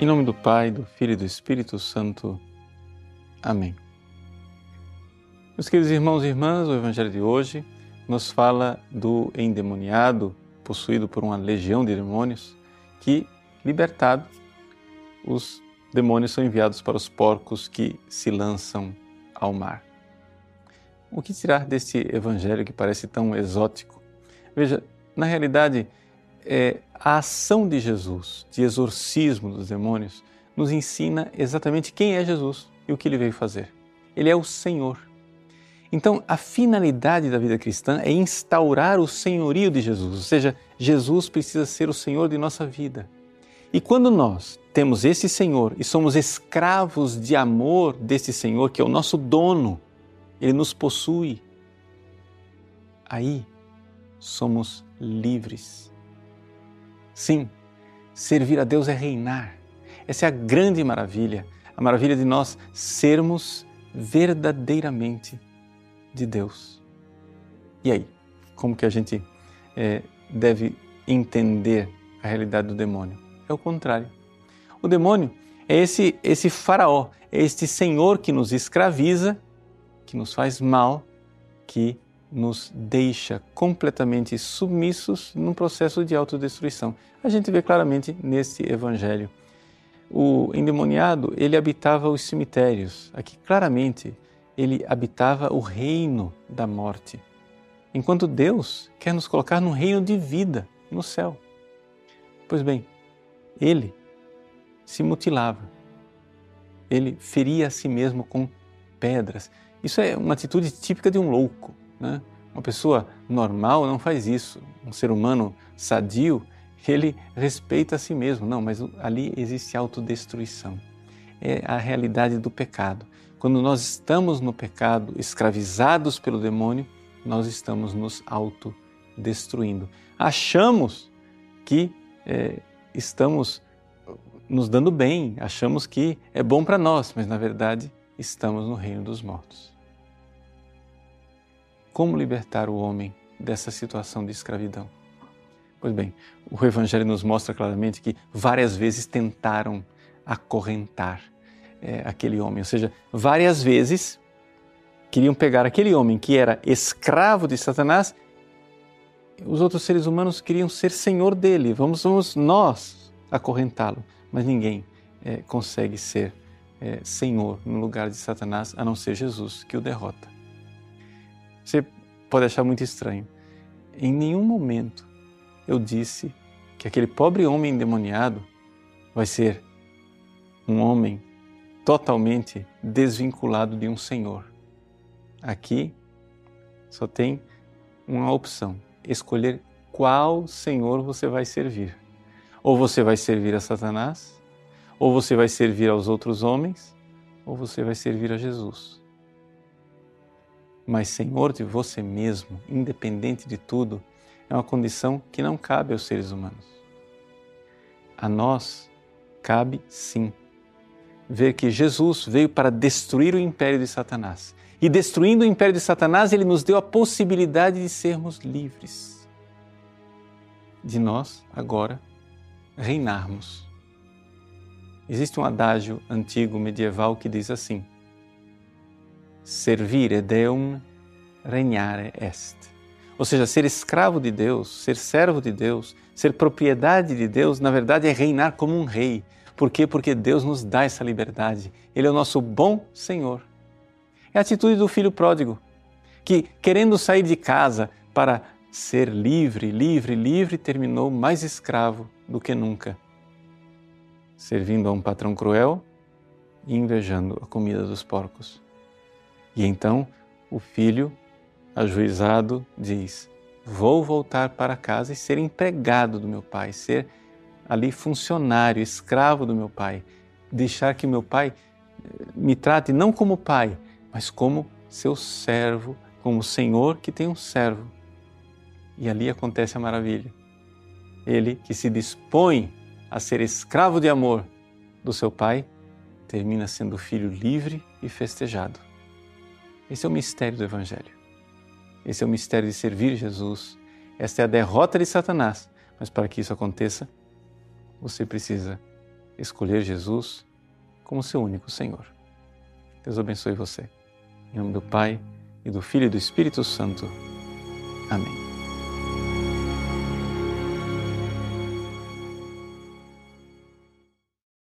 Em nome do Pai, do Filho e do Espírito Santo. Amém. Meus queridos irmãos e irmãs, o Evangelho de hoje nos fala do endemoniado possuído por uma legião de demônios que, libertado, os demônios são enviados para os porcos que se lançam ao mar. O que tirar deste evangelho que parece tão exótico? Veja, na realidade, é, a ação de Jesus, de exorcismo dos demônios, nos ensina exatamente quem é Jesus e o que ele veio fazer. Ele é o Senhor. Então, a finalidade da vida cristã é instaurar o senhorio de Jesus, ou seja, Jesus precisa ser o Senhor de nossa vida. E quando nós temos esse Senhor e somos escravos de amor desse Senhor, que é o nosso dono, ele nos possui, aí somos livres. Sim, servir a Deus é reinar. Essa é a grande maravilha, a maravilha de nós sermos verdadeiramente de Deus. E aí, como que a gente é, deve entender a realidade do demônio? É o contrário. O demônio é esse, esse faraó, é este senhor que nos escraviza, que nos faz mal, que nos deixa completamente submissos num processo de autodestruição. A gente vê claramente nesse evangelho. O endemoniado, ele habitava os cemitérios. Aqui claramente ele habitava o reino da morte. Enquanto Deus quer nos colocar num reino de vida no céu. Pois bem, ele se mutilava. Ele feria a si mesmo com pedras. Isso é uma atitude típica de um louco. Né? Uma pessoa normal não faz isso. Um ser humano sadio, ele respeita a si mesmo. Não, mas ali existe autodestruição. É a realidade do pecado. Quando nós estamos no pecado, escravizados pelo demônio, nós estamos nos autodestruindo. Achamos que é, estamos nos dando bem, achamos que é bom para nós, mas na verdade estamos no reino dos mortos. Como libertar o homem dessa situação de escravidão? Pois bem, o Evangelho nos mostra claramente que várias vezes tentaram acorrentar é, aquele homem, ou seja, várias vezes queriam pegar aquele homem que era escravo de Satanás, os outros seres humanos queriam ser senhor dele, vamos, vamos nós acorrentá-lo, mas ninguém é, consegue ser é, senhor no lugar de Satanás a não ser Jesus que o derrota. Você pode achar muito estranho. Em nenhum momento eu disse que aquele pobre homem endemoniado vai ser um homem totalmente desvinculado de um Senhor. Aqui só tem uma opção: escolher qual Senhor você vai servir. Ou você vai servir a Satanás, ou você vai servir aos outros homens, ou você vai servir a Jesus mas senhor de você mesmo, independente de tudo, é uma condição que não cabe aos seres humanos. A nós cabe sim ver que Jesus veio para destruir o império de Satanás. E destruindo o império de Satanás, ele nos deu a possibilidade de sermos livres. De nós, agora, reinarmos. Existe um adágio antigo medieval que diz assim: servire Deum, regnare est. Ou seja, ser escravo de Deus, ser servo de Deus, ser propriedade de Deus, na verdade é reinar como um rei. Por quê? Porque Deus nos dá essa liberdade. Ele é o nosso bom Senhor. É a atitude do filho pródigo, que, querendo sair de casa para ser livre, livre, livre, terminou mais escravo do que nunca, servindo a um patrão cruel e invejando a comida dos porcos. E então o filho, ajuizado, diz: Vou voltar para casa e ser empregado do meu pai, ser ali funcionário, escravo do meu pai, deixar que meu pai eh, me trate não como pai, mas como seu servo, como senhor que tem um servo. E ali acontece a maravilha. Ele que se dispõe a ser escravo de amor do seu pai, termina sendo filho livre e festejado. Esse é o mistério do Evangelho. Esse é o mistério de servir Jesus. Esta é a derrota de Satanás. Mas para que isso aconteça, você precisa escolher Jesus como seu único Senhor. Deus abençoe você. Em nome do Pai, e do Filho e do Espírito Santo. Amém.